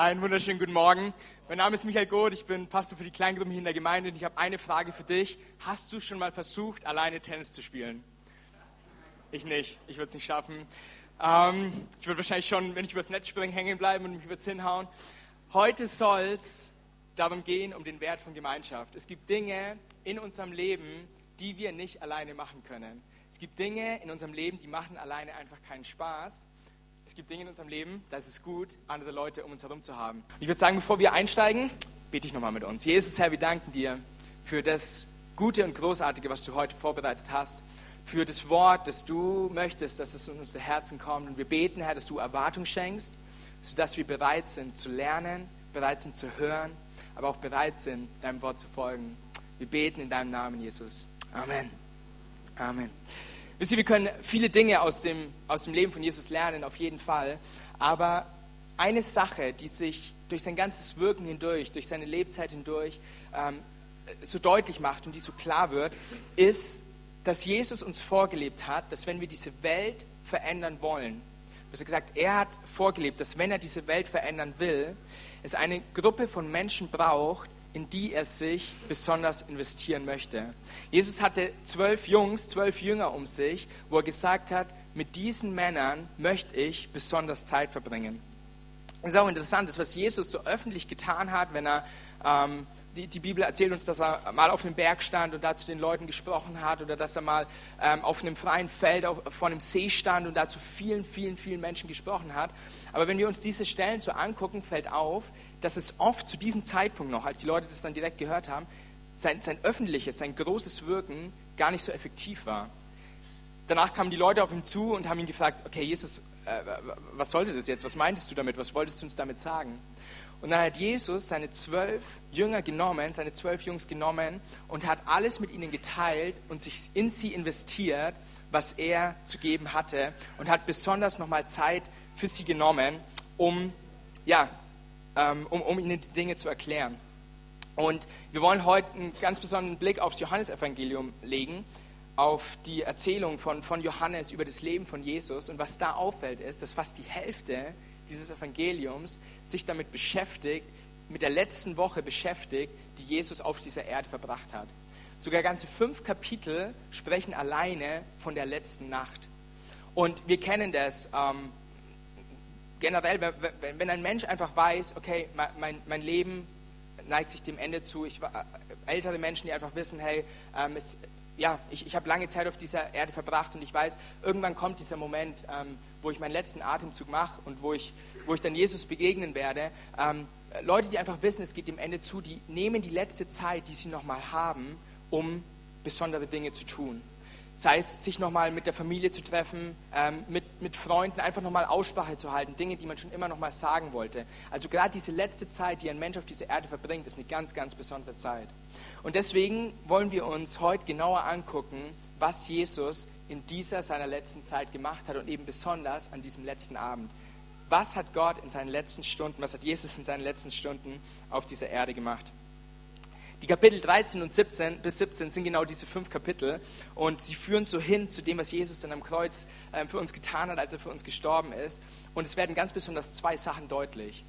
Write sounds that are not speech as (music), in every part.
Einen wunderschönen guten Morgen. Mein Name ist Michael Goth, ich bin Pastor für die Kleingruppen hier in der Gemeinde und ich habe eine Frage für dich. Hast du schon mal versucht, alleine Tennis zu spielen? Ich nicht, ich würde es nicht schaffen. Ähm, ich würde wahrscheinlich schon, wenn ich übers Netz springe, hängen bleiben und mich es hinhauen. Heute soll es darum gehen, um den Wert von Gemeinschaft. Es gibt Dinge in unserem Leben, die wir nicht alleine machen können. Es gibt Dinge in unserem Leben, die machen alleine einfach keinen Spaß. Es gibt Dinge in unserem Leben, da ist es gut, andere Leute um uns herum zu haben. Und ich würde sagen, bevor wir einsteigen, bete ich nochmal mit uns. Jesus, Herr, wir danken dir für das Gute und Großartige, was du heute vorbereitet hast, für das Wort, das du möchtest, dass es in unser Herzen kommt. Und wir beten, Herr, dass du Erwartung schenkst, sodass wir bereit sind zu lernen, bereit sind zu hören, aber auch bereit sind, deinem Wort zu folgen. Wir beten in deinem Namen, Jesus. Amen. Amen. Wisst ihr, wir können viele Dinge aus dem, aus dem Leben von Jesus lernen, auf jeden Fall. Aber eine Sache, die sich durch sein ganzes Wirken hindurch, durch seine Lebzeit hindurch ähm, so deutlich macht und die so klar wird, ist, dass Jesus uns vorgelebt hat, dass wenn wir diese Welt verändern wollen, besser gesagt, er hat vorgelebt, dass wenn er diese Welt verändern will, es eine Gruppe von Menschen braucht, in die er sich besonders investieren möchte. Jesus hatte zwölf Jungs, zwölf Jünger um sich, wo er gesagt hat, mit diesen Männern möchte ich besonders Zeit verbringen. Es ist auch interessant, das, was Jesus so öffentlich getan hat, wenn er, ähm, die, die, Bibel erzählt uns, dass er mal auf einem Berg stand und da zu den Leuten gesprochen hat oder dass er mal ähm, auf einem freien Feld auf, vor einem See stand und da zu vielen, vielen, vielen Menschen gesprochen hat. Aber wenn wir uns diese Stellen so angucken, fällt auf, dass es oft zu diesem Zeitpunkt noch, als die Leute das dann direkt gehört haben, sein, sein öffentliches, sein großes Wirken gar nicht so effektiv war. Danach kamen die Leute auf ihn zu und haben ihn gefragt, okay, Jesus, äh, was sollte das jetzt? Was meintest du damit? Was wolltest du uns damit sagen? Und dann hat Jesus seine zwölf Jünger genommen, seine zwölf Jungs genommen und hat alles mit ihnen geteilt und sich in sie investiert, was er zu geben hatte und hat besonders nochmal Zeit für sie genommen, um ja, ähm, um, um ihnen die Dinge zu erklären. Und wir wollen heute einen ganz besonderen Blick aufs Johannesevangelium legen, auf die Erzählung von, von Johannes über das Leben von Jesus. Und was da auffällt, ist, dass fast die Hälfte dieses Evangeliums sich damit beschäftigt, mit der letzten Woche beschäftigt, die Jesus auf dieser Erde verbracht hat. Sogar ganze fünf Kapitel sprechen alleine von der letzten Nacht. Und wir kennen das. Ähm, generell, wenn, wenn ein Mensch einfach weiß, okay, mein, mein Leben neigt sich dem Ende zu, ich, äh, ältere Menschen, die einfach wissen, hey, ähm, es, ja, ich, ich habe lange Zeit auf dieser Erde verbracht und ich weiß, irgendwann kommt dieser Moment, ähm, wo ich meinen letzten Atemzug mache und wo ich, wo ich dann Jesus begegnen werde. Ähm, Leute, die einfach wissen, es geht dem Ende zu, die nehmen die letzte Zeit, die sie nochmal haben, um besondere Dinge zu tun sei es sich nochmal mit der Familie zu treffen, ähm, mit, mit Freunden, einfach nochmal Aussprache zu halten, Dinge, die man schon immer nochmal sagen wollte. Also gerade diese letzte Zeit, die ein Mensch auf dieser Erde verbringt, ist eine ganz, ganz besondere Zeit. Und deswegen wollen wir uns heute genauer angucken, was Jesus in dieser seiner letzten Zeit gemacht hat und eben besonders an diesem letzten Abend. Was hat Gott in seinen letzten Stunden, was hat Jesus in seinen letzten Stunden auf dieser Erde gemacht? Die Kapitel 13 und 17 bis 17 sind genau diese fünf Kapitel und sie führen so hin zu dem, was Jesus dann am Kreuz ähm, für uns getan hat, als er für uns gestorben ist. Und es werden ganz besonders zwei Sachen deutlich.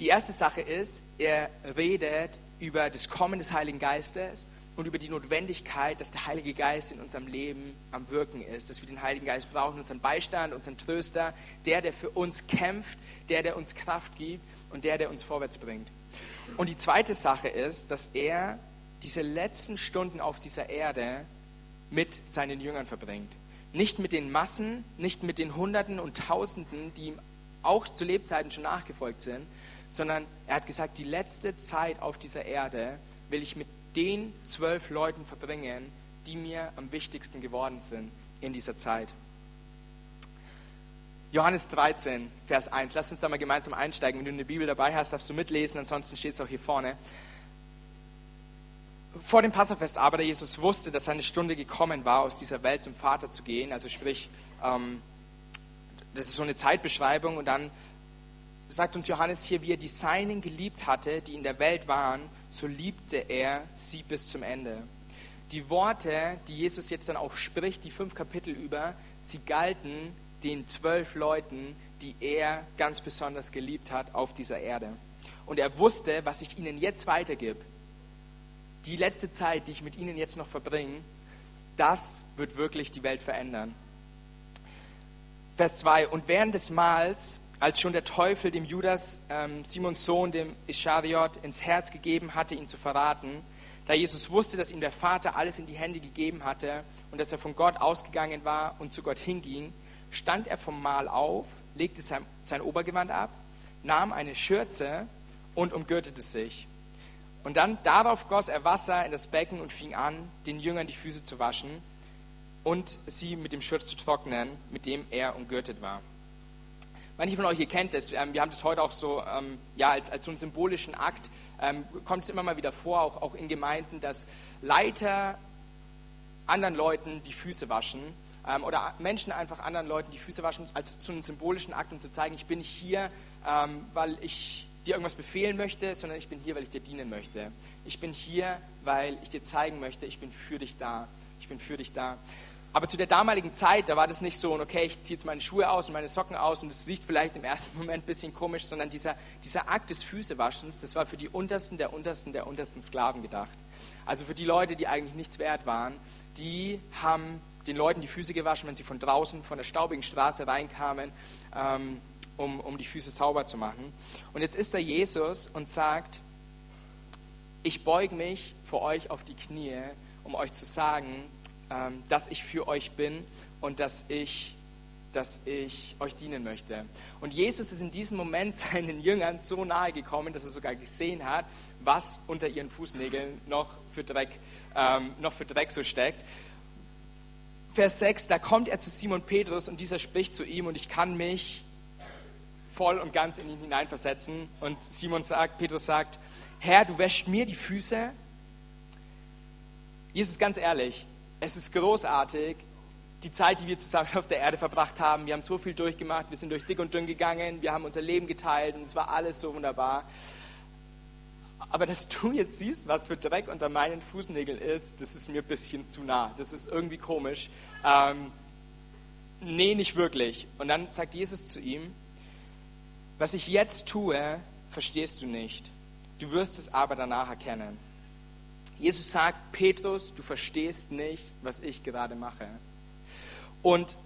Die erste Sache ist, er redet über das Kommen des Heiligen Geistes und über die Notwendigkeit, dass der Heilige Geist in unserem Leben am Wirken ist, dass wir den Heiligen Geist brauchen, unseren Beistand, unseren Tröster, der, der für uns kämpft, der, der uns Kraft gibt und der, der uns vorwärts bringt. Und die zweite Sache ist, dass er diese letzten Stunden auf dieser Erde mit seinen Jüngern verbringt. Nicht mit den Massen, nicht mit den Hunderten und Tausenden, die ihm auch zu Lebzeiten schon nachgefolgt sind, sondern er hat gesagt, die letzte Zeit auf dieser Erde will ich mit den zwölf Leuten verbringen, die mir am wichtigsten geworden sind in dieser Zeit. Johannes 13, Vers 1. Lass uns da mal gemeinsam einsteigen. Wenn du eine Bibel dabei hast, darfst du mitlesen, ansonsten steht es auch hier vorne. Vor dem Passafest aber, der Jesus wusste, dass seine Stunde gekommen war, aus dieser Welt zum Vater zu gehen, also sprich, ähm, das ist so eine Zeitbeschreibung und dann sagt uns Johannes hier, wie er die Seinen geliebt hatte, die in der Welt waren, so liebte er sie bis zum Ende. Die Worte, die Jesus jetzt dann auch spricht, die fünf Kapitel über, sie galten den zwölf Leuten, die er ganz besonders geliebt hat auf dieser Erde. Und er wusste, was ich ihnen jetzt weitergib, die letzte Zeit, die ich mit ihnen jetzt noch verbringe, das wird wirklich die Welt verändern. Vers 2. Und während des Mahls, als schon der Teufel dem Judas, ähm, Simons Sohn, dem Ischariot, ins Herz gegeben hatte, ihn zu verraten, da Jesus wusste, dass ihm der Vater alles in die Hände gegeben hatte und dass er von Gott ausgegangen war und zu Gott hinging, stand er vom Mahl auf, legte sein, sein Obergewand ab, nahm eine Schürze und umgürtete sich. Und dann darauf goss er Wasser in das Becken und fing an, den Jüngern die Füße zu waschen und sie mit dem Schurz zu trocknen, mit dem er umgürtet war. Manche von euch, ihr kennt es, ähm, wir haben das heute auch so ähm, ja, als, als so einen symbolischen Akt, ähm, kommt es immer mal wieder vor, auch, auch in Gemeinden, dass Leiter anderen Leuten die Füße waschen oder Menschen einfach anderen Leuten die Füße waschen, als so einen symbolischen Akt, um zu zeigen, ich bin nicht hier, weil ich dir irgendwas befehlen möchte, sondern ich bin hier, weil ich dir dienen möchte. Ich bin hier, weil ich dir zeigen möchte, ich bin für dich da. Ich bin für dich da. Aber zu der damaligen Zeit, da war das nicht so, okay, ich ziehe jetzt meine Schuhe aus und meine Socken aus und das sieht vielleicht im ersten (laughs) Moment ein bisschen komisch, sondern dieser, dieser Akt des Füßewaschens, das war für die untersten der untersten der untersten Sklaven gedacht. Also für die Leute, die eigentlich nichts wert waren, die haben den Leuten die Füße gewaschen, wenn sie von draußen, von der staubigen Straße reinkamen. Ähm, um, um die Füße sauber zu machen. Und jetzt ist da Jesus und sagt, ich beuge mich vor euch auf die Knie, um euch zu sagen, dass ich für euch bin und dass ich, dass ich euch dienen möchte. Und Jesus ist in diesem Moment (laughs) seinen Jüngern so nahe gekommen, dass er sogar gesehen hat, was unter ihren Fußnägeln noch für Dreck, ähm, noch für Dreck so steckt. Vers 6, da kommt er zu Simon Petrus und dieser spricht zu ihm und ich kann mich voll und ganz in ihn hineinversetzen. Und Simon sagt, Petrus sagt, Herr, du wäschst mir die Füße. Jesus, ganz ehrlich, es ist großartig, die Zeit, die wir zusammen auf der Erde verbracht haben. Wir haben so viel durchgemacht, wir sind durch dick und dünn gegangen, wir haben unser Leben geteilt und es war alles so wunderbar. Aber dass du jetzt siehst, was für Dreck unter meinen Fußnägeln ist, das ist mir ein bisschen zu nah. Das ist irgendwie komisch. Ähm, nee, nicht wirklich. Und dann sagt Jesus zu ihm, was ich jetzt tue, verstehst du nicht. Du wirst es aber danach erkennen. Jesus sagt, Petrus, du verstehst nicht, was ich gerade mache. Und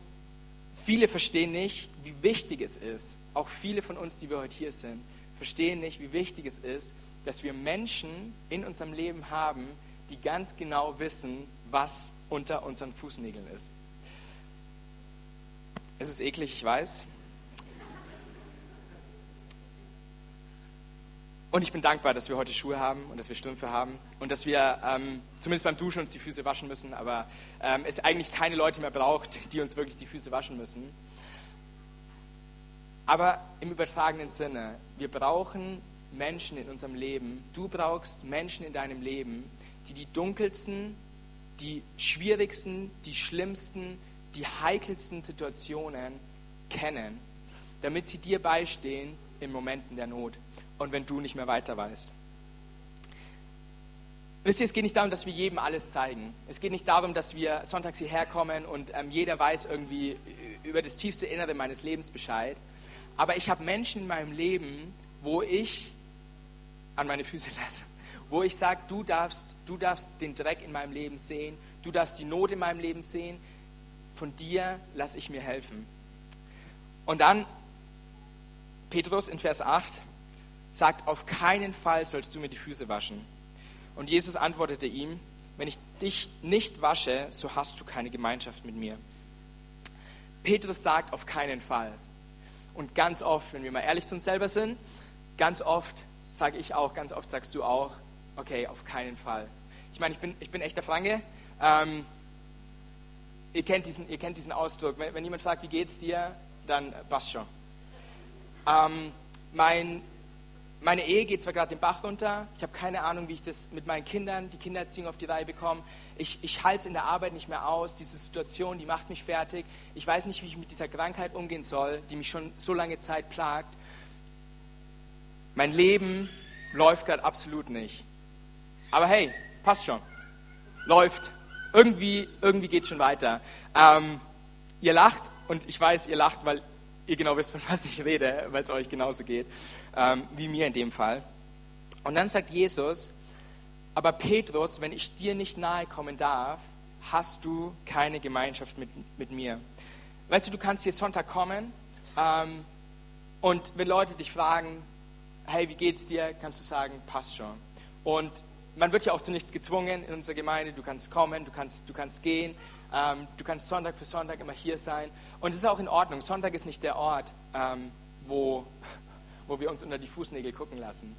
viele verstehen nicht, wie wichtig es ist, auch viele von uns, die wir heute hier sind, verstehen nicht, wie wichtig es ist, dass wir Menschen in unserem Leben haben, die ganz genau wissen, was unter unseren Fußnägeln ist. Es ist eklig, ich weiß. Und ich bin dankbar, dass wir heute Schuhe haben und dass wir Strümpfe haben und dass wir ähm, zumindest beim Duschen uns die Füße waschen müssen, aber ähm, es eigentlich keine Leute mehr braucht, (laughs) die uns wirklich die Füße waschen müssen. Aber im übertragenen Sinne, wir brauchen Menschen in unserem Leben. Du brauchst Menschen in deinem Leben, die die dunkelsten, die schwierigsten, die schlimmsten, die heikelsten Situationen kennen, damit sie dir beistehen in Momenten der Not und wenn du nicht mehr weiter weißt. Wisst ihr, es geht nicht darum, dass wir jedem alles zeigen. Es geht nicht darum, dass wir sonntags hierher kommen und ähm, jeder weiß irgendwie über das tiefste Innere meines Lebens Bescheid. Aber ich habe Menschen in meinem Leben, wo ich an meine Füße (laughs) lasse, wo ich sage, du darfst, du darfst den Dreck in meinem Leben sehen, du darfst die Not in meinem Leben sehen, von dir lasse ich mir helfen. Und dann Petrus in Vers 8, sagt, auf keinen Fall sollst du mir die Füße waschen. Und Jesus antwortete ihm, wenn ich dich nicht wasche, so hast du keine Gemeinschaft mit mir. Petrus sagt, auf keinen Fall. Und ganz oft, wenn wir mal ehrlich zu uns selber sind, ganz oft sage ich auch, ganz oft sagst du auch, okay, auf keinen Fall. Ich meine, ich bin, ich bin echter Franke. Ähm, ihr, kennt diesen, ihr kennt diesen Ausdruck. Wenn, wenn jemand fragt, wie geht's dir, dann passt schon. Ähm, mein meine Ehe geht zwar gerade den Bach runter, ich habe keine Ahnung, wie ich das mit meinen Kindern, die Kindererziehung auf die Reihe bekomme. Ich, ich halte es in der Arbeit nicht mehr aus, diese Situation, die macht mich fertig. Ich weiß nicht, wie ich mit dieser Krankheit umgehen soll, die mich schon so lange Zeit plagt. Mein Leben läuft gerade absolut nicht. Aber hey, passt schon. Läuft. Irgendwie, irgendwie geht schon weiter. Ähm, ihr lacht, und ich weiß, ihr lacht, weil ihr genau wisst, von was ich rede, weil es euch genauso geht, ähm, wie mir in dem Fall. Und dann sagt Jesus, aber Petrus, wenn ich dir nicht nahe kommen darf, hast du keine Gemeinschaft mit, mit mir. Weißt du, du kannst hier Sonntag kommen ähm, und wenn Leute dich fragen, hey, wie geht's dir, kannst du sagen, passt schon. Und man wird ja auch zu nichts gezwungen in unserer Gemeinde. Du kannst kommen, du kannst, du kannst gehen, ähm, du kannst Sonntag für Sonntag immer hier sein. Und es ist auch in Ordnung. Sonntag ist nicht der Ort, ähm, wo, wo wir uns unter die Fußnägel gucken lassen.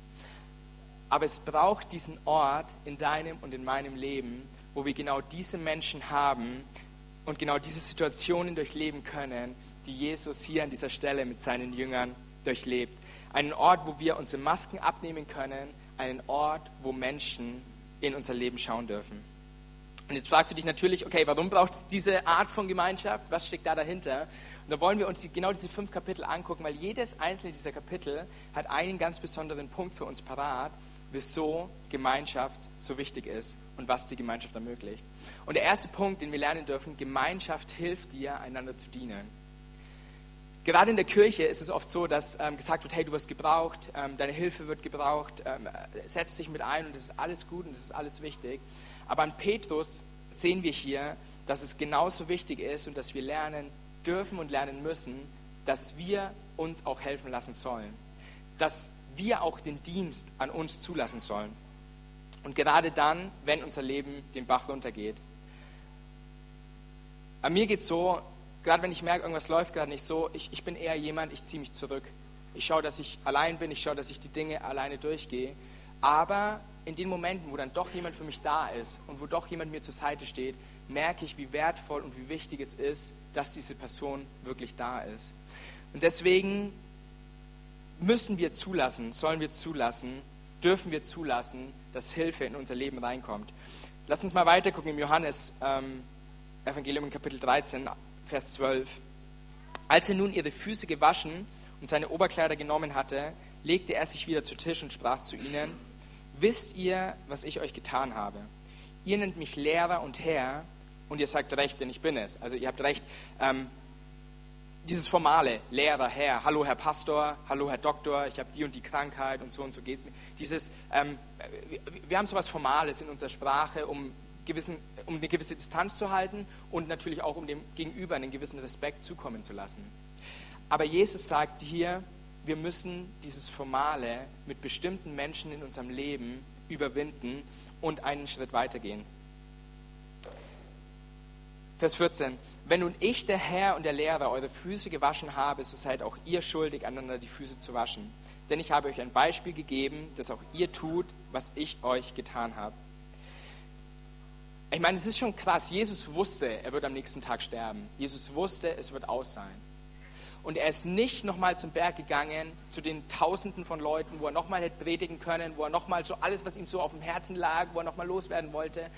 Aber es braucht diesen Ort in deinem und in meinem Leben, wo wir genau diese Menschen haben und genau diese Situationen durchleben können, die Jesus hier an dieser Stelle mit seinen Jüngern durchlebt. Einen Ort, wo wir unsere Masken abnehmen können, einen Ort, wo Menschen in unser Leben schauen dürfen. Und jetzt fragst du dich natürlich, okay, warum braucht es diese Art von Gemeinschaft? Was steckt da dahinter? Und da wollen wir uns die, genau diese fünf Kapitel angucken, weil jedes einzelne dieser Kapitel hat einen ganz besonderen Punkt für uns parat, wieso Gemeinschaft so wichtig ist und was die Gemeinschaft ermöglicht. Und der erste Punkt, den wir lernen dürfen, Gemeinschaft hilft dir, einander zu dienen. Gerade in der Kirche ist es oft so, dass ähm, gesagt wird, hey, du wirst gebraucht, ähm, deine Hilfe wird gebraucht, ähm, setz dich mit ein und das ist alles gut und das ist alles wichtig. Aber an Petrus sehen wir hier, dass es genauso wichtig ist und dass wir lernen dürfen und lernen müssen, dass wir uns auch helfen lassen sollen. Dass wir auch den Dienst an uns zulassen sollen. Und gerade dann, wenn unser Leben den Bach runtergeht. An mir geht es so, gerade wenn ich merke, irgendwas läuft gerade nicht so, ich, ich bin eher jemand, ich ziehe mich zurück. Ich schaue, dass ich allein bin, ich schaue, dass ich die Dinge alleine durchgehe. Aber in den Momenten, wo dann doch jemand für mich da ist und wo doch jemand mir zur Seite steht, merke ich, wie wertvoll und wie wichtig es ist, dass diese Person wirklich da ist. Und deswegen müssen wir zulassen, sollen wir zulassen, dürfen wir zulassen, dass Hilfe in unser Leben reinkommt. Lass uns mal weiter gucken im Johannes ähm, Evangelium in Kapitel 13, Vers 12. Als er nun ihre Füße gewaschen und seine Oberkleider genommen hatte, legte er sich wieder zu Tisch und sprach zu ihnen, wisst ihr, was ich euch getan habe? Ihr nennt mich Lehrer und Herr und ihr sagt recht, denn ich bin es. Also ihr habt recht. Ähm, dieses formale, Lehrer, Herr, hallo Herr Pastor, hallo Herr Doktor, ich habe die und die Krankheit und so und so geht es mir. Dieses, ähm, wir haben so etwas Formales in unserer Sprache, um gewissen, um eine gewisse Distanz zu halten und natürlich auch um dem Gegenüber einen gewissen Respekt zukommen zu lassen. Aber Jesus sagt hier, wir müssen dieses Formale mit bestimmten Menschen in unserem Leben überwinden und einen Schritt weitergehen. Vers 14. Wenn nun ich, der Herr und der Lehrer, eure Füße gewaschen habe, so seid auch ihr schuldig, einander die Füße zu waschen. Denn ich habe euch ein Beispiel gegeben, dass auch ihr tut, was ich euch getan habe. Ich meine, es ist schon krass. Jesus wusste, er wird am nächsten Tag sterben. Jesus wusste, es wird aus sein. Und er ist nicht nochmal zum Berg gegangen, zu den Tausenden von Leuten, wo er nochmal hätte predigen können, wo er nochmal so alles, was ihm so auf dem Herzen lag, wo er nochmal loswerden wollte,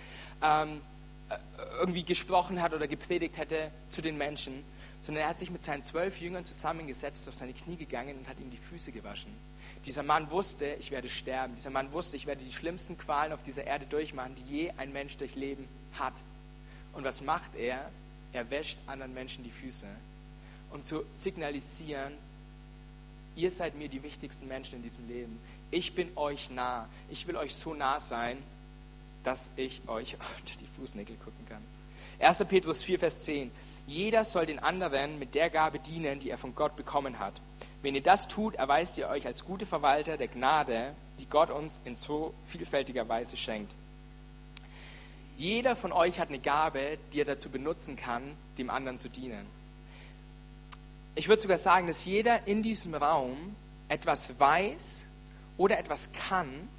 ähm, äh, irgendwie gesprochen hat oder gepredigt hätte zu den Menschen, sondern er hat sich mit seinen zwölf Jüngern zusammengesetzt, auf seine Knie gegangen und hat ihm die Füße gewaschen. Dieser Mann wusste, ich werde sterben. Dieser Mann wusste, ich werde die schlimmsten Qualen auf dieser Erde durchmachen, die je ein Mensch durchleben hat. Und was macht er? Er wäscht anderen Menschen die Füße, um zu signalisieren, ihr seid mir die wichtigsten Menschen in diesem Leben. Ich bin euch nah. Ich will euch so nah sein, dass ich euch (laughs) unter die Fußnägel gucken kann. 1. Petrus 4, Vers 10. Jeder soll den anderen mit der Gabe dienen, die er von Gott bekommen hat. Wenn ihr das tut, erweist ihr euch als gute Verwalter der Gnade, die Gott uns in so vielfältiger Weise schenkt. Jeder von euch hat eine Gabe, die er dazu benutzen kann, dem anderen zu dienen. Ich würde sogar sagen, dass jeder in diesem Raum etwas weiß oder etwas kann,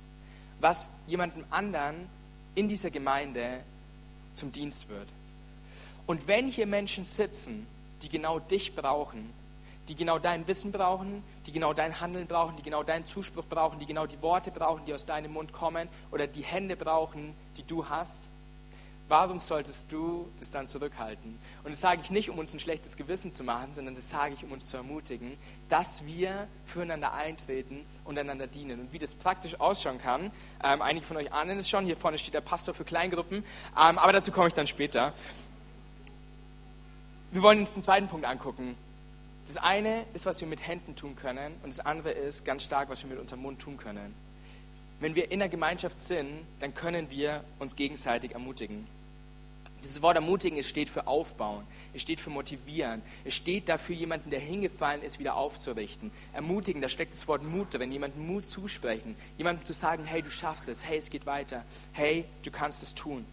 was jemandem anderen in dieser Gemeinde zum Dienst wird. Und wenn hier Menschen sitzen, die genau dich brauchen, die genau dein Wissen brauchen, die genau dein Handeln brauchen, die genau deinen Zuspruch brauchen, die genau die Worte brauchen, die aus deinem Mund kommen oder die Hände brauchen, die du hast, warum solltest du das dann zurückhalten? Und das sage ich nicht, um uns ein schlechtes Gewissen zu machen, sondern das sage ich, um uns zu ermutigen, dass wir füreinander eintreten und einander dienen. Und wie das praktisch ausschauen kann, ähm, einige von euch ahnen es schon, hier vorne steht der Pastor für Kleingruppen, ähm, aber dazu komme ich dann später. wir wollen uns den zweiten Punkt angucken. Das eine ist, was wir mit Händen tun können und das andere ist ganz stark, was wir mit unserem Mund tun können. Wenn wir in der Gemeinschaft sind, dann können wir uns gegenseitig ermutigen. Dieses Wort ermutigen, es steht für aufbauen, es steht für motivieren, es steht dafür, jemanden, der hingefallen ist, wieder aufzurichten. Ermutigen, da steckt das Wort Mut drin, jemandem Mut zusprechen, jemandem zu sagen, hey, du schaffst es, hey, es geht weiter, hey, du kannst es tun.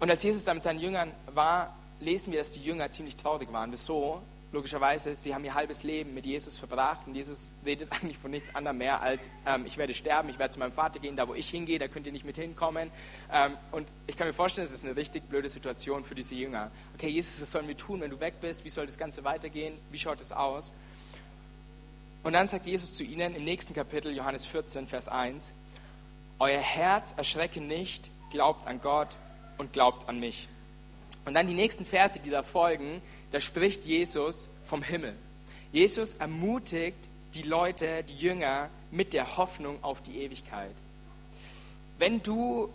Und als Jesus da mit seinen Jüngern war, lesen wir, dass die Jünger ziemlich traurig waren. Wieso? Logischerweise, sie haben ihr halbes Leben mit Jesus verbracht und Jesus redet (laughs) eigentlich von nichts anderem mehr als, ähm, ich werde sterben, ich werde zu meinem Vater gehen, da wo ich hingehe, da könnt ihr nicht mit hinkommen. Ähm, und ich kann mir vorstellen, es ist eine richtig blöde Situation für diese Jünger. Okay, Jesus, was sollen wir tun, wenn du weg bist? Wie soll das Ganze weitergehen? Wie schaut es aus? Und dann sagt Jesus zu ihnen im nächsten Kapitel, Johannes 14, Vers 1, Euer Herz erschrecke nicht, glaubt an Gott und glaubt an mich. Und dann die nächsten Verse, die da folgen, da spricht Jesus vom Himmel. Jesus ermutigt die Leute, die Jünger, mit der Hoffnung auf die Ewigkeit. Wenn du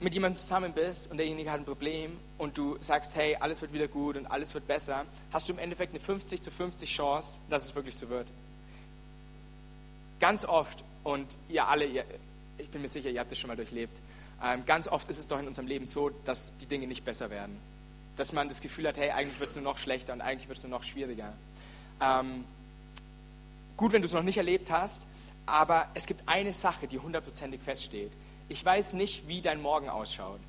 mit jemandem zusammen bist und derjenige hat ein Problem und du sagst, hey, alles wird wieder gut und alles wird besser, hast du im Endeffekt eine 50 zu 50 Chance, dass es wirklich so wird. Ganz oft, und ihr alle, ihr, ich bin mir sicher, ihr habt das schon mal durchlebt, ähm, ganz oft ist es doch in unserem Leben so, dass die Dinge nicht besser werden. Dass man das Gefühl hat, hey, eigentlich wird es nur noch schlechter und eigentlich wird es nur noch schwieriger. Ähm, gut, wenn du es noch nicht erlebt hast, aber es gibt eine Sache, die hundertprozentig feststeht. Ich weiß nicht, wie dein Morgen ausschaut,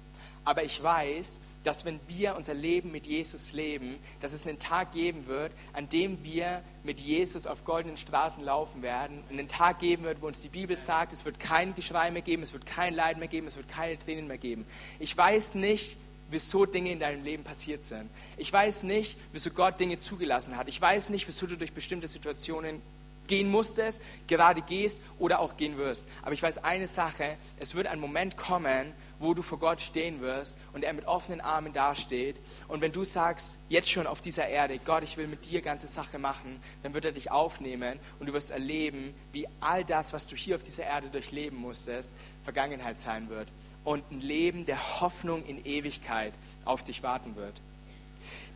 aber ich weiß, dass wenn wir unser Leben mit Jesus leben, dass es einen Tag geben wird, an dem wir mit Jesus auf goldenen Straßen laufen werden. Einen Tag geben wird, wo uns die Bibel sagt, es wird kein Geschrei mehr geben, es wird kein Leid mehr geben, es wird keine Tränen mehr geben. Ich weiß nicht, wieso Dinge in deinem Leben passiert sind. Ich weiß nicht, wieso Gott Dinge zugelassen hat. Ich weiß nicht, wieso du durch bestimmte Situationen gehen musstest, gerade gehst oder auch gehen wirst. Aber ich weiß eine Sache, es wird ein Moment kommen, wo du vor Gott stehen wirst und er mit offenen Armen dasteht. Und wenn du sagst, jetzt schon auf dieser Erde, Gott, ich will mit dir ganze Sache machen, dann wird er dich aufnehmen und du wirst erleben, wie all das, was du hier auf dieser Erde durchleben musstest, Vergangenheit sein wird. Und ein Leben der Hoffnung in Ewigkeit auf dich warten wird.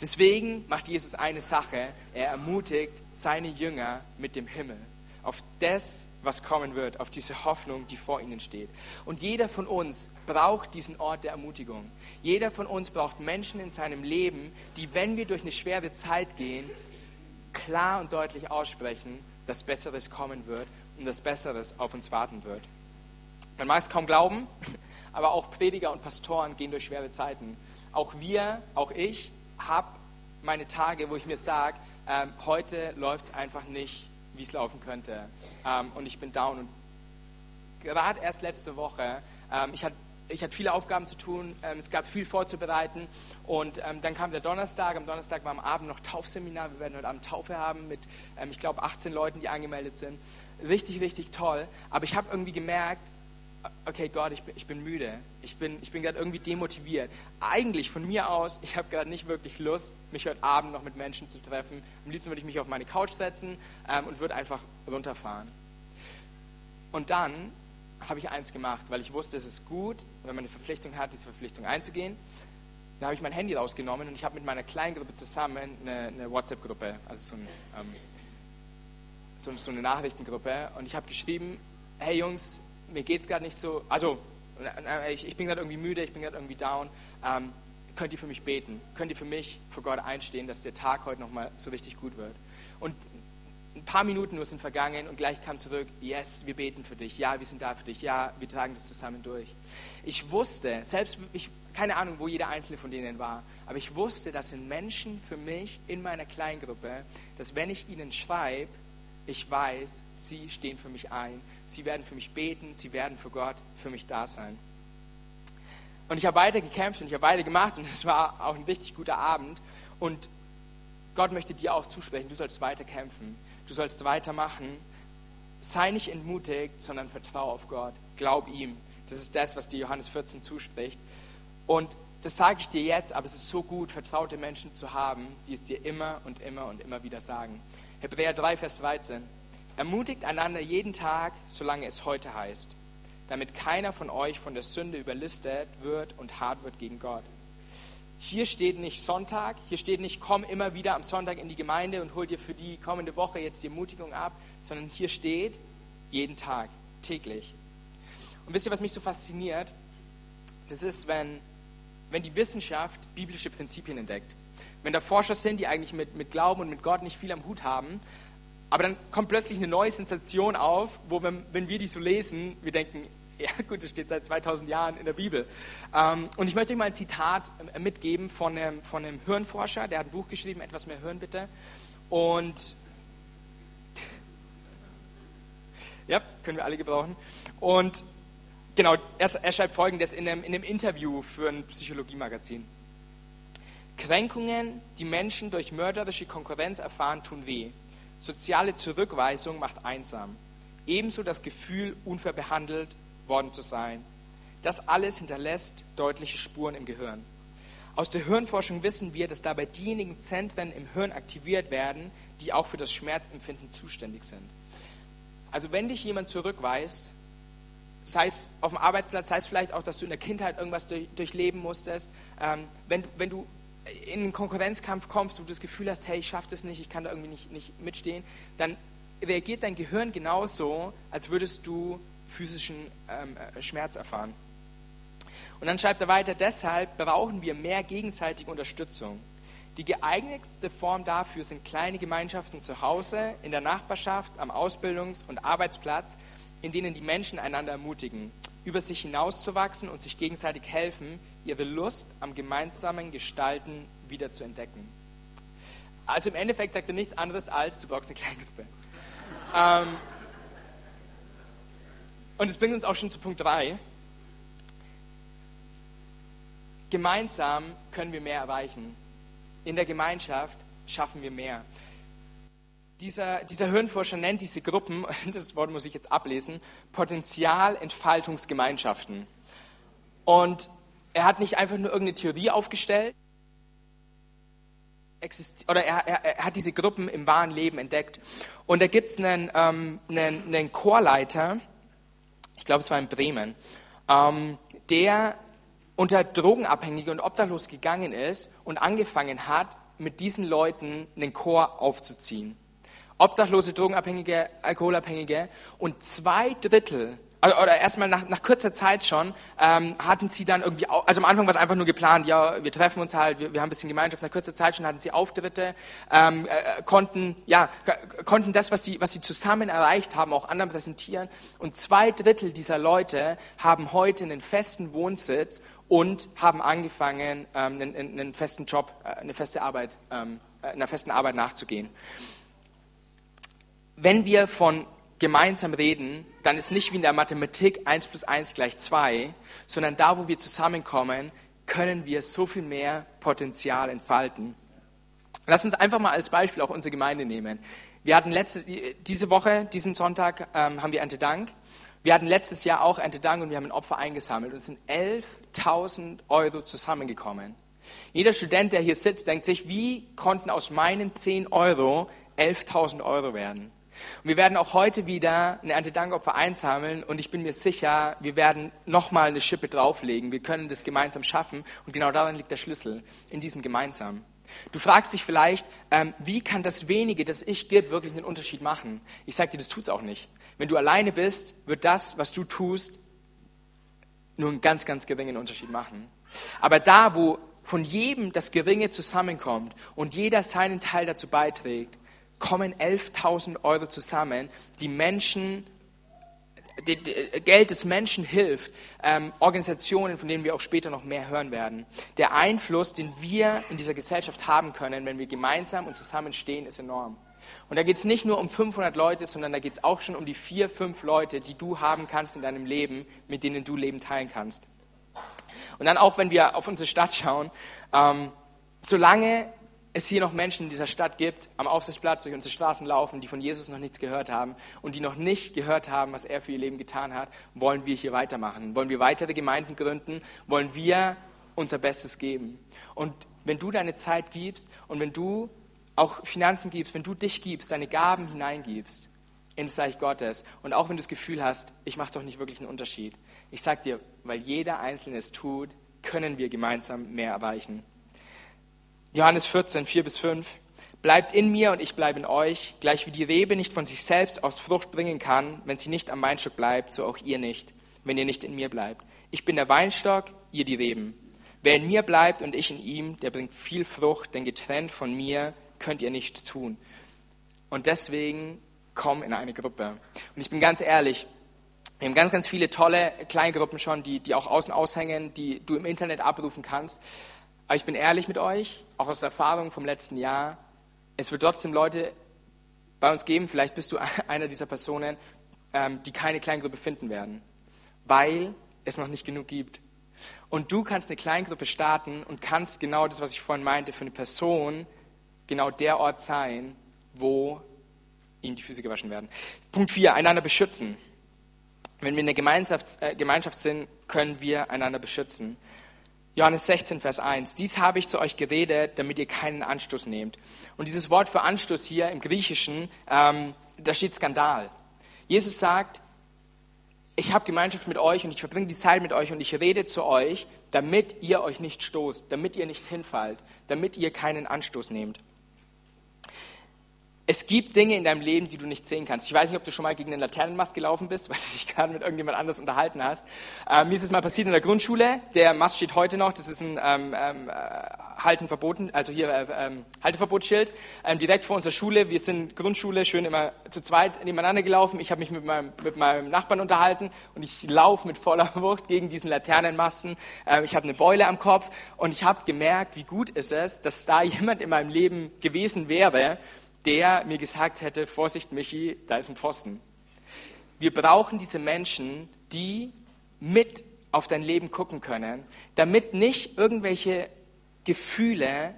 Deswegen macht Jesus eine Sache, er ermutigt seine Jünger mit dem Himmel, auf das, was kommen wird, auf diese Hoffnung, die vor ihnen steht. Und jeder von uns braucht diesen Ort der Ermutigung. Jeder von uns braucht Menschen in seinem Leben, die, wenn wir durch eine schwere Zeit gehen, klar und deutlich aussprechen, dass Besseres kommen wird und dass Besseres auf uns warten wird. Man mag es kaum glauben, aber auch Prediger und Pastoren gehen durch schwere Zeiten. Auch wir, auch ich, habe meine Tage, wo ich mir sage, ähm, heute läuft es einfach nicht, wie es laufen könnte. Ähm, und ich bin down. Und gerade erst letzte Woche, ähm, ich hatte ich hatte viele Aufgaben zu tun, ähm, es gab viel vorzubereiten und ähm, dann kam der Donnerstag. Am Donnerstag war am Abend noch Taufseminar. Wir werden heute Abend Taufe haben mit, ähm, ich glaube, 18 Leuten, die angemeldet sind. Richtig, richtig toll. Aber ich habe irgendwie gemerkt, okay Gott, ich bin, ich bin müde, ich bin, ich bin gerade irgendwie demotiviert. Eigentlich von mir aus, ich habe gerade nicht wirklich Lust, mich heute Abend noch mit Menschen zu treffen. Am liebsten würde ich mich auf meine Couch setzen ähm, und würde einfach runterfahren. Und dann habe ich eins gemacht, weil ich wusste, es ist gut, wenn man eine Verpflichtung hat, diese Verpflichtung einzugehen. Da habe ich mein Handy rausgenommen und ich habe mit meiner Kleingruppe zusammen eine, eine WhatsApp-Gruppe, also so, ein, ähm, so, so eine Nachrichtengruppe, und ich habe geschrieben, hey Jungs, mir geht es gerade nicht so, also ich, ich bin gerade irgendwie müde, ich bin gerade irgendwie down. Ähm, könnt ihr für mich beten? Könnt ihr für mich vor Gott einstehen, dass der Tag heute nochmal so richtig gut wird? Und ein paar Minuten nur sind vergangen und gleich kam zurück, yes, wir beten für dich, ja, wir sind da für dich, ja, wir tragen das zusammen durch. Ich wusste, selbst, ich, keine Ahnung, wo jeder einzelne von denen war, aber ich wusste, das sind Menschen für mich in meiner Kleingruppe, dass wenn ich ihnen schreibe, ich weiß, sie stehen für mich ein, sie werden für mich beten, sie werden für Gott für mich da sein. Und ich habe weiter gekämpft und ich habe weiter gemacht und (laughs) es war auch ein richtig guter Abend. Und Gott möchte dir auch zusprechen, du sollst weiter kämpfen, du sollst weitermachen. Sei nicht entmutigt, sondern vertraue auf Gott, glaub ihm. Das ist das, was dir Johannes 14 zuspricht. Und das sage ich dir jetzt, aber es ist so gut, vertraute Menschen zu haben, die es dir immer und immer und immer wieder sagen. Hebräer 3, Vers 13. Ermutigt einander jeden Tag, solange es heute heißt, damit keiner von euch von der Sünde überlistet wird und hart wird gegen Gott. Hier steht nicht Sonntag, hier steht nicht, komm immer wieder am Sonntag in die Gemeinde und hol dir für die kommende Woche jetzt die Ermutigung ab, sondern hier steht jeden Tag, täglich. Und wisst ihr, was mich so fasziniert? Das ist, wenn, wenn die Wissenschaft biblische Prinzipien entdeckt. Wenn da Forscher sind, die eigentlich mit, mit Glauben und mit Gott nicht viel am Hut haben, aber dann kommt plötzlich eine neue Sensation auf, wo, wenn, wenn wir die so lesen, wir denken, (laughs) ja gut, das steht seit 2000 Jahren in der Bibel. Ähm, und ich möchte euch mal ein Zitat äh, mitgeben von einem, von einem Hirnforscher, der hat ein Buch geschrieben, etwas mehr hören bitte. Und (laughs) ja, können wir alle gebrauchen. Und genau, er, er schreibt folgendes in einem, in einem Interview für ein Psychologiemagazin. Kränkungen, die Menschen durch mörderische Konkurrenz erfahren, tun weh. Soziale Zurückweisung macht einsam. Ebenso das Gefühl, unfair behandelt worden zu sein. Das alles hinterlässt deutliche Spuren im Gehirn. Aus der Hirnforschung wissen wir, dass dabei diejenigen Zentren im Hirn aktiviert werden, die auch für das Schmerzempfinden zuständig sind. Also wenn dich jemand zurückweist, sei es auf dem Arbeitsplatz, sei es vielleicht auch, dass du in der Kindheit irgendwas durch, durchleben musstest, ähm, wenn, wenn du in einen Konkurrenzkampf kommst, wo du das Gefühl hast, hey, ich schaffe das nicht, ich kann da irgendwie nicht, nicht mitstehen, dann reagiert dein Gehirn genauso, als würdest du physischen ähm, äh, Schmerz erfahren. Und dann schreibt er weiter, deshalb brauchen wir mehr gegenseitige Unterstützung. Die geeignetste Form dafür sind kleine Gemeinschaften zu Hause, in der Nachbarschaft, am Ausbildungs- und Arbeitsplatz, in denen die Menschen einander ermutigen, über sich hinauszuwachsen und sich gegenseitig helfen, ihre Lust am gemeinsamen Gestalten wieder zu entdecken. Also im Endeffekt sagt er nichts anderes als, du brauchst eine Kleingruppe. ähm, und es bringt uns auch schon zu Punkt 3. Gemeinsam können wir mehr erreichen. In der Gemeinschaft schaffen wir mehr. Dieser, dieser Hirnforscher nennt diese Gruppen, (laughs) das Wort muss ich jetzt ablesen, Potenzialentfaltungsgemeinschaften. Und er hat nicht einfach nur irgendeine Theorie aufgestellt, oder er, er, er, hat diese Gruppen im wahren Leben entdeckt. Und da gibt es einen, ähm, einen, einen Chorleiter, ich glaube es war in Bremen, ähm, der unter Drogenabhängige und Obdachlos gegangen ist und angefangen hat, mit diesen Leuten einen Chor aufzuziehen. Obdachlose, Drogenabhängige, Alkoholabhängige und zwei Drittel oder erstmal nach, nach kurzer Zeit schon, ähm, hatten sie dann irgendwie, also am Anfang war es einfach nur geplant, ja, wir treffen uns halt, wir, wir haben ein bisschen Gemeinschaft, nach kurzer Zeit schon hatten sie Auftritte, ähm, äh, konnten, ja, konnten das, was sie, was sie zusammen erreicht haben, auch anderen präsentieren. Und zwei Drittel dieser Leute haben heute einen festen Wohnsitz und haben angefangen, ähm, einen, einen, festen Job, äh, eine feste Arbeit, ähm, äh, einer festen Arbeit nachzugehen. Wenn wir von gemeinsam reden, dann ist nicht wie in der Mathematik 1 plus 1 gleich 2, sondern da, wo wir zusammenkommen, können wir so viel mehr Potenzial entfalten. Lass uns einfach mal als Beispiel auch unsere Gemeinde nehmen. Wir hatten letzte, diese Woche, diesen Sonntag, ähm, haben wir Erntedank. Wir hatten letztes Jahr auch Erntedank und wir haben ein Opfer eingesammelt und es sind 11.000 Euro zusammengekommen. Jeder Student, der hier sitzt, denkt sich, wie konnten aus meinen 10 Euro 11.000 Euro werden? Und wir werden auch heute wieder eine Erntedankopfer einsammeln und ich bin mir sicher, wir werden nochmal eine Schippe drauflegen. Wir können das gemeinsam schaffen und genau darin liegt der Schlüssel, in diesem gemeinsam. Du fragst dich vielleicht, ähm, wie kann das wenige, das ich gebe, wirklich einen Unterschied machen? Ich sage dir, das tut es auch nicht. Wenn du alleine bist, wird das, was du tust, nur einen ganz, ganz geringen Unterschied machen. Aber da, wo von jedem das Geringe zusammenkommt und jeder seinen Teil dazu beiträgt, kommen 11.000 Euro zusammen, die Menschen, die, Geld des Menschen hilft, ähm, Organisationen, von denen wir auch später noch mehr hören werden. Der Einfluss, den wir in dieser Gesellschaft haben können, wenn wir gemeinsam und zusammen stehen, ist enorm. Und da geht es nicht nur um 500 Leute, sondern da geht es auch schon um die vier, fünf Leute, die du haben kannst in deinem Leben, mit denen du Leben teilen kannst. Und dann auch, wenn wir auf unsere Stadt schauen, ähm, solange es hier noch Menschen in dieser Stadt gibt, am Aufsichtsplatz durch unsere Straßen laufen, die von Jesus noch nichts gehört haben und die noch nicht gehört haben, was er für ihr Leben getan hat, wollen wir hier weitermachen. Wollen wir weitere Gemeinden gründen? Wollen wir unser Bestes geben? Und wenn du deine Zeit gibst und wenn du auch Finanzen gibst, wenn du dich gibst, deine Gaben hineingibst ins Reich Gottes. Und auch wenn du das Gefühl hast, ich mache doch nicht wirklich einen Unterschied. Ich sag dir, weil jeder Einzelne es tut, können wir gemeinsam mehr erreichen. Johannes 14, 4 bis 5. Bleibt in mir und ich bleibe in euch, gleich wie die Rebe nicht von sich selbst aus Frucht bringen kann, wenn sie nicht am Weinstock bleibt, so auch ihr nicht, wenn ihr nicht in mir bleibt. Ich bin der Weinstock, ihr die Reben. Wer in mir bleibt und ich in ihm, der bringt viel Frucht, denn getrennt von mir könnt ihr nichts tun. Und deswegen komm in eine Gruppe. Und ich bin ganz ehrlich, wir haben ganz, ganz viele tolle Kleingruppen schon, die, die auch außen aushängen, die du im Internet abrufen kannst. Aber ich bin ehrlich mit euch, auch aus Erfahrung vom letzten Jahr, es wird trotzdem Leute bei uns geben, vielleicht bist du (laughs) einer dieser Personen, ähm, die keine Kleingruppe finden werden, weil es noch nicht genug gibt. Und du kannst eine Kleingruppe starten und kannst genau das, was ich vorhin meinte, für eine Person genau der Ort sein, wo ihm die Füße gewaschen werden. Punkt 4, einander beschützen. Wenn wir in der Gemeinschaft, äh, Gemeinschaft sind, können wir einander beschützen. Johannes 16, Vers 1. Dies habe ich zu euch geredet, damit ihr keinen Anstoß nehmt. Und dieses Wort für Anstoß hier im Griechischen, ähm, da steht Skandal. Jesus sagt, ich habe Gemeinschaft mit euch und ich verbringe die Zeit mit euch und ich rede zu euch, damit ihr euch nicht stoßt, damit ihr nicht hinfallt, damit ihr keinen Anstoß nehmt. Es gibt Dinge in deinem Leben, die du nicht sehen kannst. Ich weiß nicht, ob du schon mal gegen einen Laternenmast gelaufen bist, (laughs) weil du dich gerade mit irgendjemand anders unterhalten hast. Äh, mir ist es mal passiert in der Grundschule. Der Mast steht heute noch. Das ist ein ähm, ähm, äh, Halten verboten, also hier äh, ähm, Halteverbotsschild ähm, direkt vor unserer Schule. Wir sind Grundschule schön immer zu zweit nebeneinander gelaufen. Ich habe mich mit meinem, mit meinem Nachbarn unterhalten und ich laufe mit voller (laughs) Wucht gegen diesen Laternenmasten. Ähm, ich habe eine Beule am Kopf und ich habe gemerkt, wie gut ist es, dass da (laughs) jemand in meinem Leben gewesen wäre, der mir gesagt hätte, Vorsicht Michi, da ist ein Pfosten. Wir brauchen diese Menschen, die mit auf dein Leben gucken können, damit nicht irgendwelche Gefühle,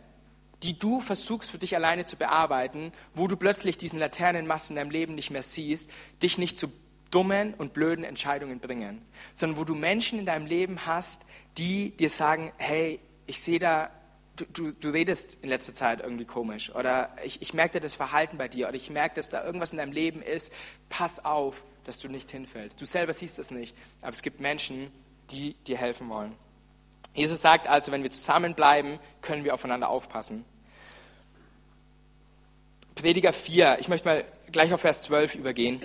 die du versuchst für dich alleine zu bearbeiten, wo du plötzlich diesen Laternenmassen in deinem Leben nicht mehr siehst, dich nicht zu dummen und blöden Entscheidungen bringen, sondern wo du Menschen in deinem Leben hast, die dir sagen, hey, ich sehe da du, du, du, redest in letzter Zeit irgendwie komisch oder ich, ich merke das Verhalten bei dir oder ich merke, dass da irgendwas in deinem Leben ist, pass auf, dass du nicht hinfällst. Du selber siehst das nicht, aber es gibt Menschen, die dir helfen wollen. Jesus sagt also, wenn wir zusammenbleiben, können wir aufeinander aufpassen. Prediger 4, ich möchte mal gleich auf Vers 12 übergehen.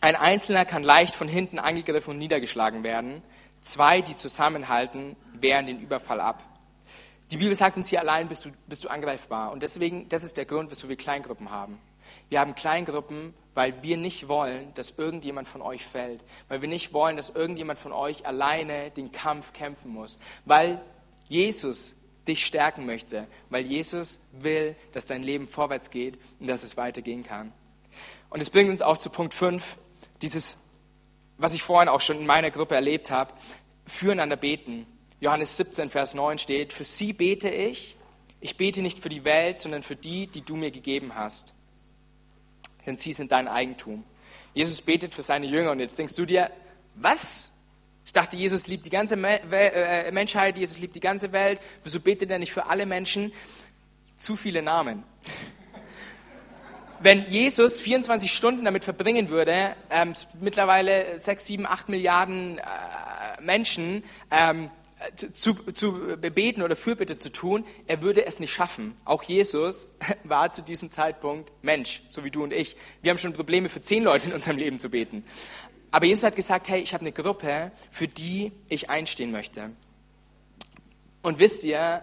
Ein Einzelner kann leicht von hinten angegriffen und niedergeschlagen werden. Zwei, die zusammenhalten, wehren den Überfall ab. Die Bibel sagt uns hier allein bist du, bist du angreifbar. Und deswegen, das ist der Grund, wieso wir Kleingruppen haben. Wir haben Kleingruppen, weil wir nicht wollen, dass irgendjemand von euch fällt. Weil wir nicht wollen, dass irgendjemand von euch alleine den Kampf kämpfen muss. Weil Jesus dich stärken möchte. Weil Jesus will, dass dein Leben vorwärts geht und dass es weitergehen kann. Und es bringt uns auch zu Punkt 5, dieses, was ich vorhin auch schon in meiner Gruppe erlebt habe, füreinander beten. Johannes 17, Vers 9 steht, für sie bete ich, ich bete nicht für die Welt, sondern für die, die du mir gegeben hast. Denn sie sind dein Eigentum. Jesus betet für seine Jünger und jetzt denkst du dir, was? Ich dachte, Jesus liebt die ganze äh, Menschheit, Jesus liebt die ganze Welt. Wieso betet er nicht für alle Menschen? Zu viele Namen. Wenn Jesus 24 Stunden damit verbringen würde, ähm, mittlerweile 6, 7, 8 Milliarden äh, Menschen, ähm, zu, zu beten oder Fürbitte zu tun, er würde es nicht schaffen. Auch Jesus (laughs) war zu diesem Zeitpunkt Mensch, so wie du und ich. Wir haben schon Probleme für zehn Leute in unserem Leben zu beten. Aber Jesus hat gesagt, hey, ich habe eine Gruppe, für die ich einstehen möchte. Und wisst ihr,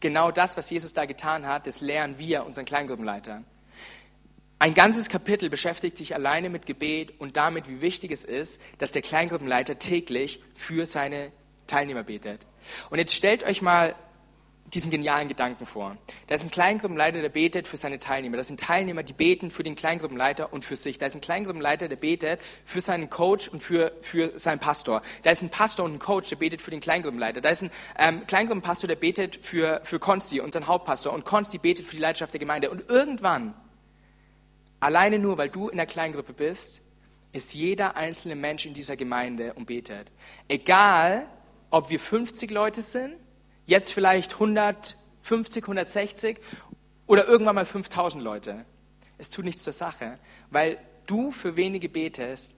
genau das, was Jesus da getan hat, das lernen wir unseren Kleingruppenleitern. Ein ganzes Kapitel beschäftigt sich alleine mit Gebet und damit, wie wichtig es ist, dass der Kleingruppenleiter täglich für seine Teilnehmer betet. Und jetzt stellt euch mal diesen genialen Gedanken vor. Da ist ein Kleingruppenleiter, der betet für seine Teilnehmer. Das sind Teilnehmer, die beten für den Kleingruppenleiter und für sich. Da ist ein Kleingruppenleiter, der betet für seinen Coach und für, für seinen Pastor. Da ist ein Pastor und ein Coach, der betet für den Kleingruppenleiter. Da ist ein ähm, Kleingruppenpastor, der betet für, für Konsti, unseren Hauptpastor. Und Konsti betet für die Leidenschaft der Gemeinde. Und irgendwann, alleine nur, weil du in der Kleingruppe bist, ist jeder einzelne Mensch in dieser Gemeinde und betet. Egal, ob wir 50 Leute sind, jetzt vielleicht 150, 160 oder irgendwann mal 5000 Leute. Es tut nichts zur Sache, weil du für wenige betest,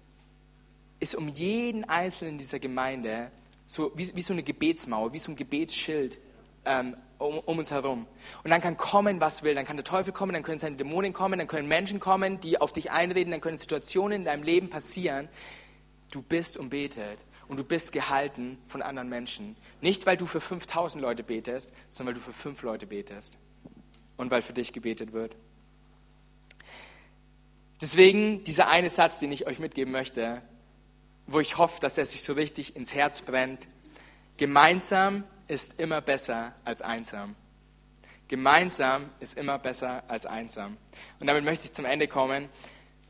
ist um jeden Einzelnen dieser Gemeinde so wie, wie so eine Gebetsmauer, wie so ein Gebetsschild ähm, um, um, uns herum. Und dann kann kommen, was will. Dann kann der Teufel kommen, dann können seine Dämonen kommen, dann können Menschen kommen, die auf dich einreden, dann können Situationen in deinem Leben passieren. Du bist umbetet und du bist gehalten von anderen Menschen. Nicht, weil du für 5000 Leute betest, sondern weil du für fünf Leute betest und weil für dich gebetet wird. Deswegen dieser eine Satz, den ich euch mitgeben möchte, wo ich hoffe, dass er sich so richtig ins Herz brennt. Gemeinsam ist immer besser als einsam. Gemeinsam ist immer besser als einsam. Und damit möchte ich zum Ende kommen.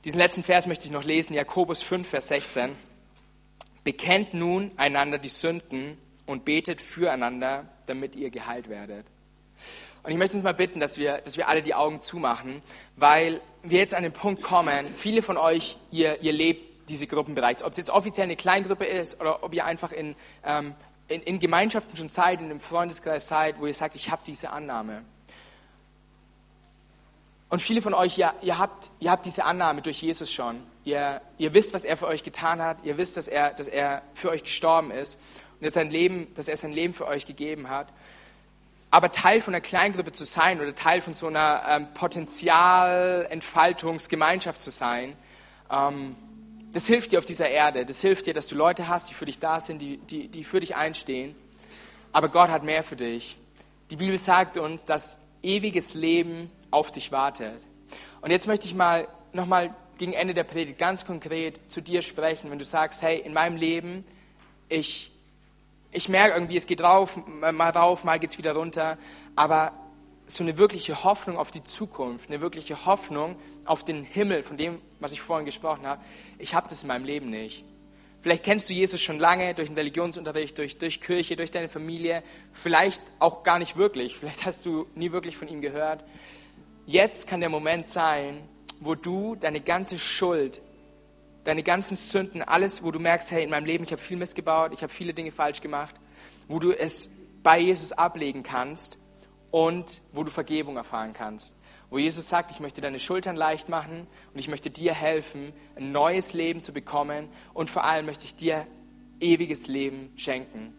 Diesen letzten Vers möchte ich noch lesen, Jakobus 5, Vers 16. Bekennt nun einander die Sünden und betet füreinander, damit ihr geheilt werdet. Und ich möchte uns mal bitten, dass wir, dass wir alle die Augen zumachen, weil wir jetzt an den Punkt kommen, viele von euch, ihr, ihr lebt diese Gruppen bereits. Ob es jetzt offiziell eine Kleingruppe ist oder ob ihr einfach in, ähm, in, in Gemeinschaften schon seid, in einem Freundeskreis seid, wo ihr sagt, ich habe diese Annahme. Und viele von euch, ihr, ihr, habt, ihr habt diese Annahme durch Jesus schon. Ihr, ihr wisst, was er für euch getan hat. Ihr wisst, dass er, dass er für euch gestorben ist und dass, sein Leben, dass er sein Leben für euch gegeben hat. Aber Teil von einer Kleingruppe zu sein oder Teil von so einer ähm, Potenzialentfaltungsgemeinschaft zu sein, ähm, das hilft dir auf dieser Erde. Das hilft dir, dass du Leute hast, die für dich da sind, die, die, die für dich einstehen. Aber Gott hat mehr für dich. Die Bibel sagt uns, dass ewiges Leben auf dich wartet. Und jetzt möchte ich mal nochmal gegen Ende der Predigt ganz konkret zu dir sprechen, wenn du sagst, hey, in meinem Leben, ich, ich merke irgendwie, es geht rauf, mal rauf, mal geht es wieder runter, aber so eine wirkliche Hoffnung auf die Zukunft, eine wirkliche Hoffnung auf den Himmel, von dem, was ich vorhin gesprochen habe, ich habe das in meinem Leben nicht. Vielleicht kennst du Jesus schon lange durch den Religionsunterricht, durch, durch Kirche, durch deine Familie, vielleicht auch gar nicht wirklich, vielleicht hast du nie wirklich von ihm gehört. Jetzt kann der Moment sein, wo du deine ganze Schuld, deine ganzen Sünden, alles, wo du merkst, hey, in meinem Leben, ich habe viel missgebaut, ich habe viele Dinge falsch gemacht, wo du es bei Jesus ablegen kannst und wo du Vergebung erfahren kannst. Wo Jesus sagt, ich möchte deine Schultern leicht machen und ich möchte dir helfen, ein neues Leben zu bekommen und vor allem möchte ich dir ewiges Leben schenken.